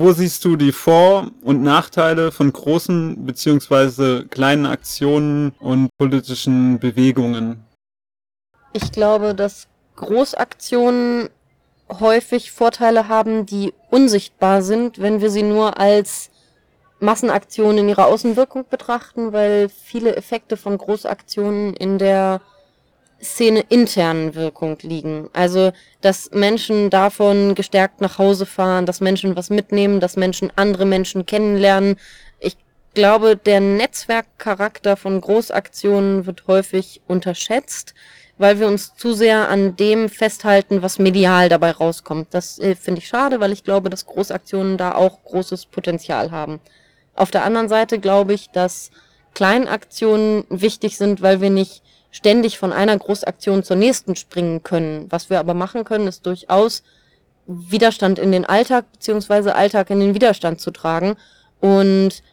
Wo siehst du die Vor- und Nachteile von großen bzw. kleinen Aktionen und politischen Bewegungen? Ich glaube, dass Großaktionen häufig Vorteile haben, die unsichtbar sind, wenn wir sie nur als Massenaktionen in ihrer Außenwirkung betrachten, weil viele Effekte von Großaktionen in der Szene internen Wirkung liegen. Also, dass Menschen davon gestärkt nach Hause fahren, dass Menschen was mitnehmen, dass Menschen andere Menschen kennenlernen. Ich glaube, der Netzwerkcharakter von Großaktionen wird häufig unterschätzt, weil wir uns zu sehr an dem festhalten, was medial dabei rauskommt. Das äh, finde ich schade, weil ich glaube, dass Großaktionen da auch großes Potenzial haben. Auf der anderen Seite glaube ich, dass Kleinaktionen wichtig sind, weil wir nicht ständig von einer Großaktion zur nächsten springen können. Was wir aber machen können, ist durchaus Widerstand in den Alltag beziehungsweise Alltag in den Widerstand zu tragen und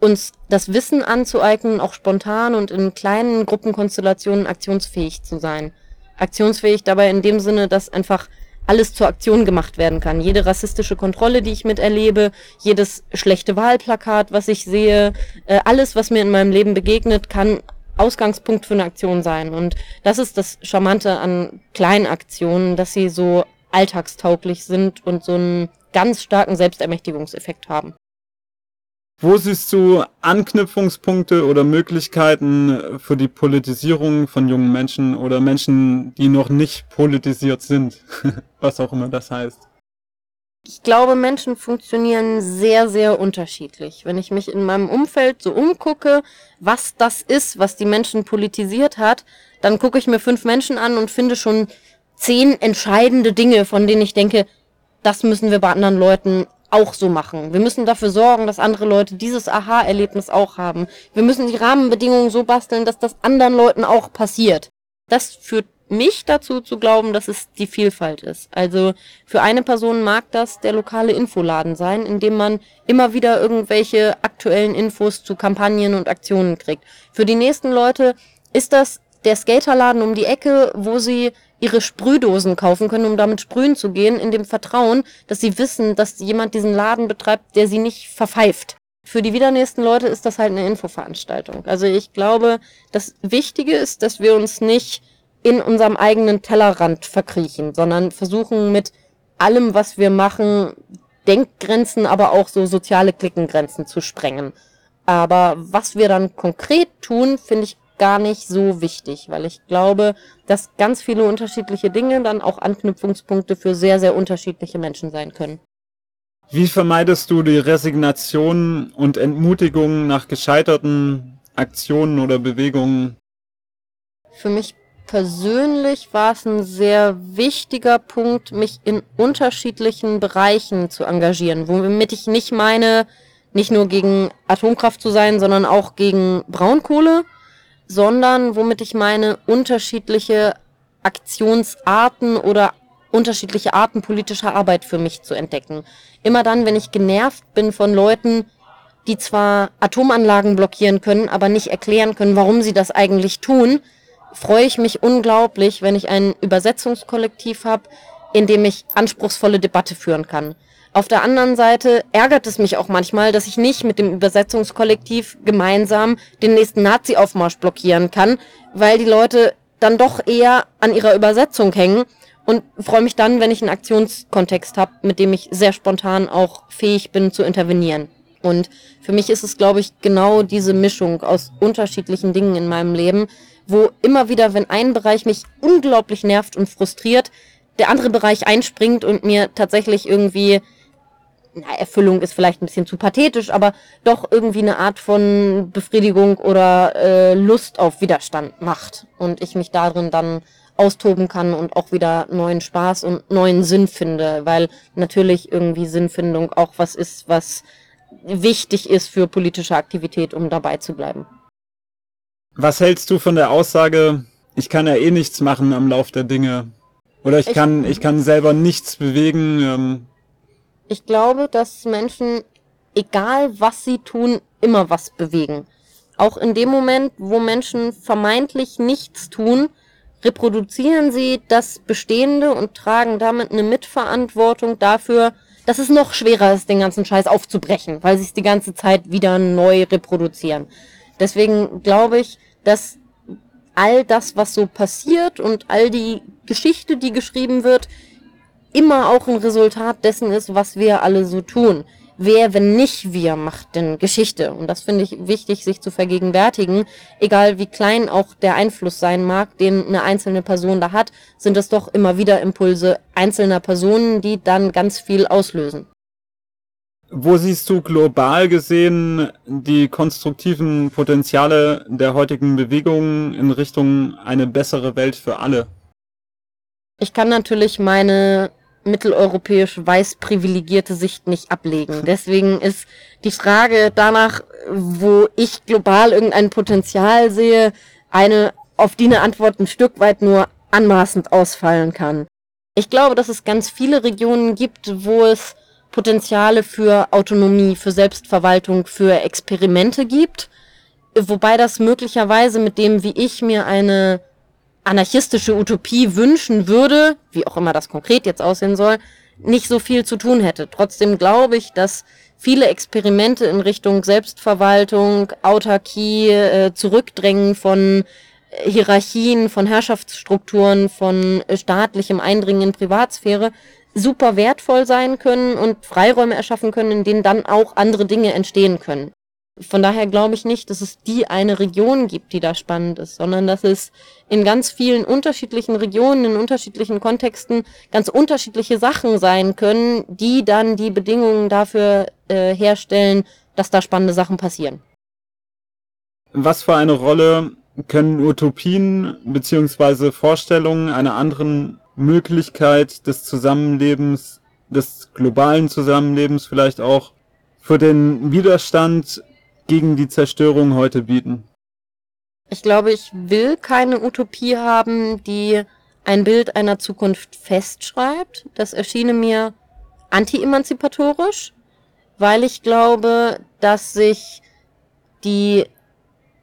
uns das Wissen anzueignen, auch spontan und in kleinen Gruppenkonstellationen aktionsfähig zu sein. Aktionsfähig dabei in dem Sinne, dass einfach alles zur Aktion gemacht werden kann. Jede rassistische Kontrolle, die ich miterlebe, jedes schlechte Wahlplakat, was ich sehe, äh, alles, was mir in meinem Leben begegnet, kann Ausgangspunkt für eine Aktion sein. Und das ist das Charmante an kleinen Aktionen, dass sie so alltagstauglich sind und so einen ganz starken Selbstermächtigungseffekt haben. Wo siehst du Anknüpfungspunkte oder Möglichkeiten für die Politisierung von jungen Menschen oder Menschen, die noch nicht politisiert sind? Was auch immer das heißt. Ich glaube, Menschen funktionieren sehr, sehr unterschiedlich. Wenn ich mich in meinem Umfeld so umgucke, was das ist, was die Menschen politisiert hat, dann gucke ich mir fünf Menschen an und finde schon zehn entscheidende Dinge, von denen ich denke, das müssen wir bei anderen Leuten auch so machen. Wir müssen dafür sorgen, dass andere Leute dieses Aha-Erlebnis auch haben. Wir müssen die Rahmenbedingungen so basteln, dass das anderen Leuten auch passiert. Das führt mich dazu zu glauben, dass es die Vielfalt ist. Also für eine Person mag das der lokale Infoladen sein, in dem man immer wieder irgendwelche aktuellen Infos zu Kampagnen und Aktionen kriegt. Für die nächsten Leute ist das der Skaterladen um die Ecke, wo sie ihre Sprühdosen kaufen können, um damit sprühen zu gehen, in dem Vertrauen, dass sie wissen, dass jemand diesen Laden betreibt, der sie nicht verpfeift. Für die widernächsten Leute ist das halt eine Infoveranstaltung. Also ich glaube, das Wichtige ist, dass wir uns nicht in unserem eigenen Tellerrand verkriechen, sondern versuchen mit allem, was wir machen, Denkgrenzen, aber auch so soziale Klickengrenzen zu sprengen. Aber was wir dann konkret tun, finde ich gar nicht so wichtig, weil ich glaube, dass ganz viele unterschiedliche Dinge dann auch Anknüpfungspunkte für sehr, sehr unterschiedliche Menschen sein können. Wie vermeidest du die Resignation und Entmutigung nach gescheiterten Aktionen oder Bewegungen? Für mich persönlich war es ein sehr wichtiger Punkt, mich in unterschiedlichen Bereichen zu engagieren, womit ich nicht meine, nicht nur gegen Atomkraft zu sein, sondern auch gegen Braunkohle sondern womit ich meine unterschiedliche Aktionsarten oder unterschiedliche Arten politischer Arbeit für mich zu entdecken. Immer dann, wenn ich genervt bin von Leuten, die zwar Atomanlagen blockieren können, aber nicht erklären können, warum sie das eigentlich tun, freue ich mich unglaublich, wenn ich ein Übersetzungskollektiv habe, in dem ich anspruchsvolle Debatte führen kann. Auf der anderen Seite ärgert es mich auch manchmal, dass ich nicht mit dem Übersetzungskollektiv gemeinsam den nächsten Nazi-Aufmarsch blockieren kann, weil die Leute dann doch eher an ihrer Übersetzung hängen und freue mich dann, wenn ich einen Aktionskontext habe, mit dem ich sehr spontan auch fähig bin zu intervenieren. Und für mich ist es, glaube ich, genau diese Mischung aus unterschiedlichen Dingen in meinem Leben, wo immer wieder, wenn ein Bereich mich unglaublich nervt und frustriert, der andere Bereich einspringt und mir tatsächlich irgendwie na, Erfüllung ist vielleicht ein bisschen zu pathetisch, aber doch irgendwie eine Art von Befriedigung oder äh, Lust auf Widerstand macht und ich mich darin dann austoben kann und auch wieder neuen Spaß und neuen Sinn finde, weil natürlich irgendwie Sinnfindung auch was ist, was wichtig ist für politische Aktivität, um dabei zu bleiben. Was hältst du von der Aussage, ich kann ja eh nichts machen am Lauf der Dinge? Oder ich, ich kann, ich kann selber nichts bewegen, ähm, ich glaube, dass Menschen, egal was sie tun, immer was bewegen. Auch in dem Moment, wo Menschen vermeintlich nichts tun, reproduzieren sie das Bestehende und tragen damit eine Mitverantwortung dafür, dass es noch schwerer ist, den ganzen Scheiß aufzubrechen, weil sie es die ganze Zeit wieder neu reproduzieren. Deswegen glaube ich, dass all das, was so passiert und all die Geschichte, die geschrieben wird, immer auch ein Resultat dessen ist, was wir alle so tun. Wer, wenn nicht wir, macht denn Geschichte? Und das finde ich wichtig, sich zu vergegenwärtigen. Egal wie klein auch der Einfluss sein mag, den eine einzelne Person da hat, sind es doch immer wieder Impulse einzelner Personen, die dann ganz viel auslösen. Wo siehst du global gesehen die konstruktiven Potenziale der heutigen Bewegung in Richtung eine bessere Welt für alle? Ich kann natürlich meine mitteleuropäisch weiß privilegierte Sicht nicht ablegen. Deswegen ist die Frage danach, wo ich global irgendein Potenzial sehe, eine, auf die eine Antwort ein Stück weit nur anmaßend ausfallen kann. Ich glaube, dass es ganz viele Regionen gibt, wo es Potenziale für Autonomie, für Selbstverwaltung, für Experimente gibt, wobei das möglicherweise mit dem, wie ich mir eine anarchistische Utopie wünschen würde, wie auch immer das konkret jetzt aussehen soll, nicht so viel zu tun hätte. Trotzdem glaube ich, dass viele Experimente in Richtung Selbstverwaltung, Autarkie, äh, Zurückdrängen von Hierarchien, von Herrschaftsstrukturen, von staatlichem Eindringen in Privatsphäre super wertvoll sein können und Freiräume erschaffen können, in denen dann auch andere Dinge entstehen können. Von daher glaube ich nicht, dass es die eine Region gibt, die da spannend ist, sondern dass es in ganz vielen unterschiedlichen Regionen, in unterschiedlichen Kontexten ganz unterschiedliche Sachen sein können, die dann die Bedingungen dafür äh, herstellen, dass da spannende Sachen passieren. Was für eine Rolle können Utopien beziehungsweise Vorstellungen einer anderen Möglichkeit des Zusammenlebens, des globalen Zusammenlebens vielleicht auch für den Widerstand gegen die Zerstörung heute bieten? Ich glaube, ich will keine Utopie haben, die ein Bild einer Zukunft festschreibt. Das erschiene mir anti-emanzipatorisch, weil ich glaube, dass sich die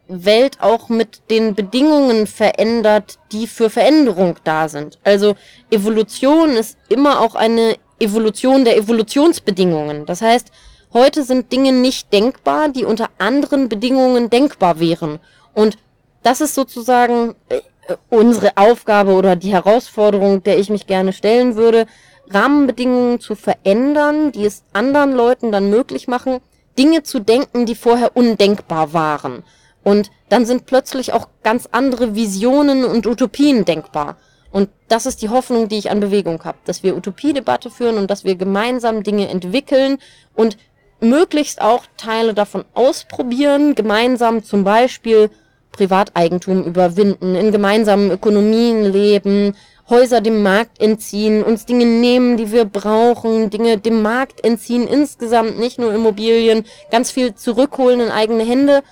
Welt auch mit den Bedingungen verändert, die für Veränderung da sind. Also Evolution ist immer auch eine Evolution der Evolutionsbedingungen. Das heißt, heute sind Dinge nicht denkbar, die unter anderen Bedingungen denkbar wären. Und das ist sozusagen äh, unsere Aufgabe oder die Herausforderung, der ich mich gerne stellen würde, Rahmenbedingungen zu verändern, die es anderen Leuten dann möglich machen, Dinge zu denken, die vorher undenkbar waren. Und dann sind plötzlich auch ganz andere Visionen und Utopien denkbar. Und das ist die Hoffnung, die ich an Bewegung habe, dass wir Utopiedebatte führen und dass wir gemeinsam Dinge entwickeln und möglichst auch Teile davon ausprobieren, gemeinsam zum Beispiel Privateigentum überwinden, in gemeinsamen Ökonomien leben, Häuser dem Markt entziehen, uns Dinge nehmen, die wir brauchen, Dinge dem Markt entziehen, insgesamt nicht nur Immobilien, ganz viel zurückholen in eigene Hände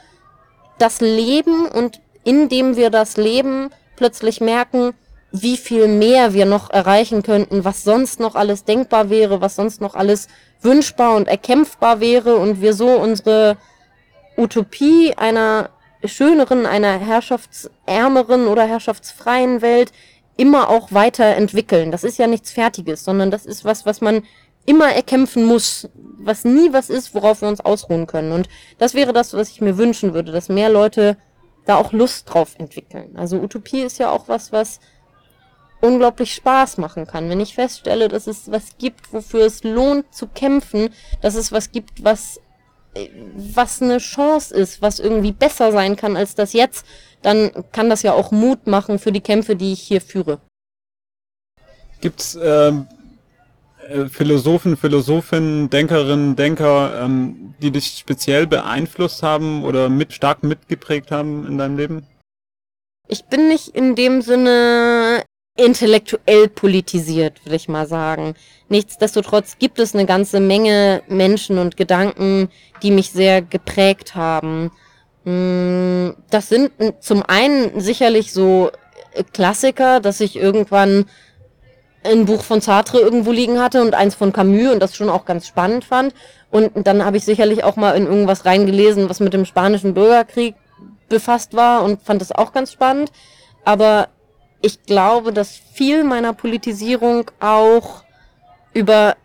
das Leben und indem wir das Leben plötzlich merken, wie viel mehr wir noch erreichen könnten, was sonst noch alles denkbar wäre, was sonst noch alles wünschbar und erkämpfbar wäre und wir so unsere Utopie einer schöneren, einer herrschaftsärmeren oder herrschaftsfreien Welt immer auch weiterentwickeln. Das ist ja nichts Fertiges, sondern das ist was, was man immer erkämpfen muss, was nie was ist, worauf wir uns ausruhen können. Und das wäre das, was ich mir wünschen würde, dass mehr Leute da auch Lust drauf entwickeln. Also Utopie ist ja auch was, was unglaublich Spaß machen kann. Wenn ich feststelle, dass es was gibt, wofür es lohnt zu kämpfen, dass es was gibt, was was eine Chance ist, was irgendwie besser sein kann als das jetzt, dann kann das ja auch Mut machen für die Kämpfe, die ich hier führe. Gibt's ähm, äh, Philosophen, Philosophinnen, Denkerinnen, Denker, ähm, die dich speziell beeinflusst haben oder mit stark mitgeprägt haben in deinem Leben? Ich bin nicht in dem Sinne intellektuell politisiert, würde ich mal sagen. Nichtsdestotrotz gibt es eine ganze Menge Menschen und Gedanken, die mich sehr geprägt haben. Hm, das sind zum einen sicherlich so Klassiker, dass ich irgendwann ein Buch von Sartre irgendwo liegen hatte und eins von Camus und das schon auch ganz spannend fand. Und dann habe ich sicherlich auch mal in irgendwas reingelesen, was mit dem spanischen Bürgerkrieg befasst war und fand das auch ganz spannend. Aber ich glaube, dass viel meiner Politisierung auch über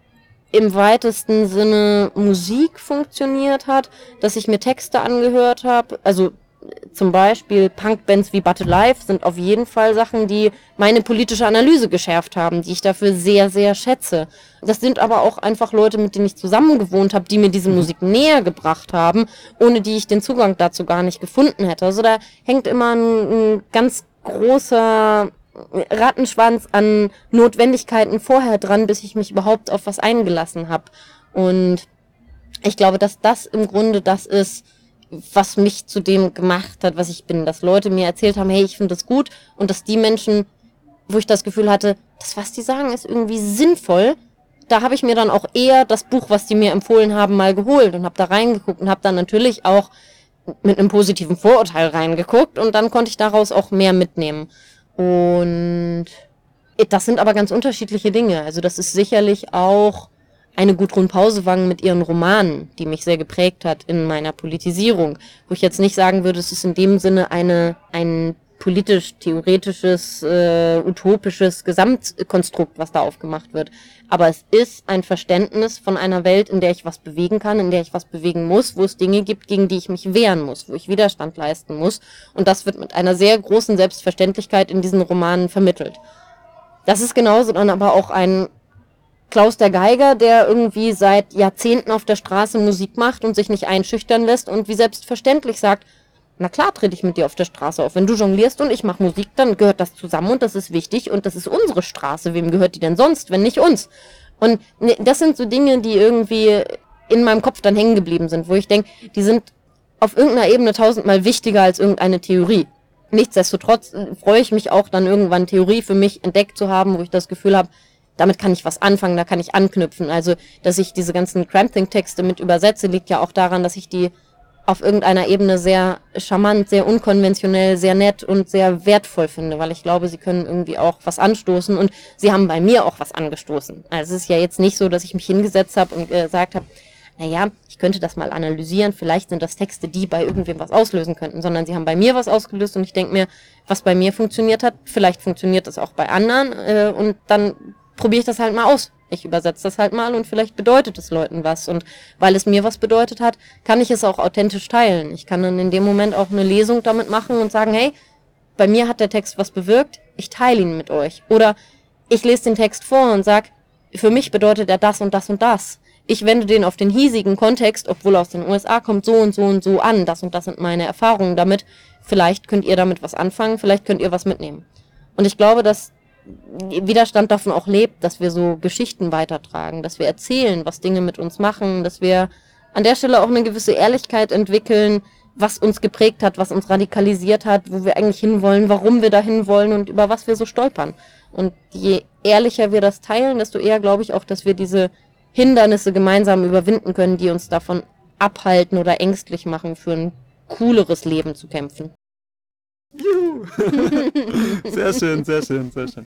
im weitesten Sinne Musik funktioniert hat, dass ich mir Texte angehört habe. Also zum Beispiel Punkbands wie Battle Life sind auf jeden Fall Sachen, die meine politische Analyse geschärft haben, die ich dafür sehr, sehr schätze. Das sind aber auch einfach Leute, mit denen ich zusammen gewohnt habe, die mir diese Musik näher gebracht haben, ohne die ich den Zugang dazu gar nicht gefunden hätte. Also da hängt immer ein, ein ganz großer Rattenschwanz an Notwendigkeiten vorher dran, bis ich mich überhaupt auf was eingelassen habe. Und ich glaube, dass das im Grunde das ist, was mich zu dem gemacht hat, was ich bin. Dass Leute mir erzählt haben, hey, ich finde das gut und dass die Menschen, wo ich das Gefühl hatte, das, was die sagen, ist irgendwie sinnvoll, da habe ich mir dann auch eher das Buch, was die mir empfohlen haben, mal geholt und habe da reingeguckt und habe dann natürlich auch mit einem positiven Vorurteil reingeguckt und dann konnte ich daraus auch mehr mitnehmen. Und das sind aber ganz unterschiedliche Dinge. Also das ist sicherlich auch eine Gudrun Pausewang mit ihren Romanen, die mich sehr geprägt hat in meiner Politisierung, wo ich jetzt nicht sagen würde, es ist in dem Sinne eine, ein politisch-theoretisches, äh, utopisches Gesamtkonstrukt, was da aufgemacht wird. Aber es ist ein Verständnis von einer Welt, in der ich was bewegen kann, in der ich was bewegen muss, wo es Dinge gibt, gegen die ich mich wehren muss, wo ich Widerstand leisten muss. Und das wird mit einer sehr großen Selbstverständlichkeit in diesen Romanen vermittelt. Das ist genauso dann aber auch ein Klaus der Geiger, der irgendwie seit Jahrzehnten auf der Straße Musik macht und sich nicht einschüchtern lässt und wie selbstverständlich sagt, na klar trete ich mit dir auf der Straße auf. Wenn du jonglierst und ich mache Musik, dann gehört das zusammen und das ist wichtig und das ist unsere Straße. Wem gehört die denn sonst, wenn nicht uns? Und ne, das sind so Dinge, die irgendwie in meinem Kopf dann hängen geblieben sind, wo ich denke, die sind auf irgendeiner Ebene tausendmal wichtiger als irgendeine Theorie. Nichtsdestotrotz äh, freue ich mich auch dann irgendwann Theorie für mich entdeckt zu haben, wo ich das Gefühl habe, damit kann ich was anfangen, da kann ich anknüpfen. Also, dass ich diese ganzen Cramping-Texte mit übersetze, liegt ja auch daran, dass ich die auf irgendeiner Ebene sehr charmant, sehr unkonventionell, sehr nett und sehr wertvoll finde, weil ich glaube, sie können irgendwie auch was anstoßen und sie haben bei mir auch was angestoßen. Also es ist ja jetzt nicht so, dass ich mich hingesetzt habe und gesagt habe, naja, ich könnte das mal analysieren, vielleicht sind das Texte, die bei irgendwem was auslösen könnten, sondern sie haben bei mir was ausgelöst und ich denke mir, was bei mir funktioniert hat, vielleicht funktioniert das auch bei anderen äh, und dann probiere ich das halt mal aus. Ich übersetze das halt mal und vielleicht bedeutet es Leuten was. Und weil es mir was bedeutet hat, kann ich es auch authentisch teilen. Ich kann dann in dem Moment auch eine Lesung damit machen und sagen, hey, bei mir hat der Text was bewirkt, ich teile ihn mit euch. Oder ich lese den Text vor und sag, für mich bedeutet er das und das und das. Ich wende den auf den hiesigen Kontext, obwohl aus den USA kommt, so und so und so an. Das und das sind meine Erfahrungen damit. Vielleicht könnt ihr damit was anfangen, vielleicht könnt ihr was mitnehmen. Und ich glaube, dass Widerstand davon auch lebt, dass wir so Geschichten weitertragen, dass wir erzählen, was Dinge mit uns machen, dass wir an der Stelle auch eine gewisse Ehrlichkeit entwickeln, was uns geprägt hat, was uns radikalisiert hat, wo wir eigentlich hinwollen, warum wir dahin wollen und über was wir so stolpern. Und je ehrlicher wir das teilen, desto eher glaube ich auch, dass wir diese Hindernisse gemeinsam überwinden können, die uns davon abhalten oder ängstlich machen, für ein cooleres Leben zu kämpfen. Juhu. sehr schön, sehr schön, sehr schön.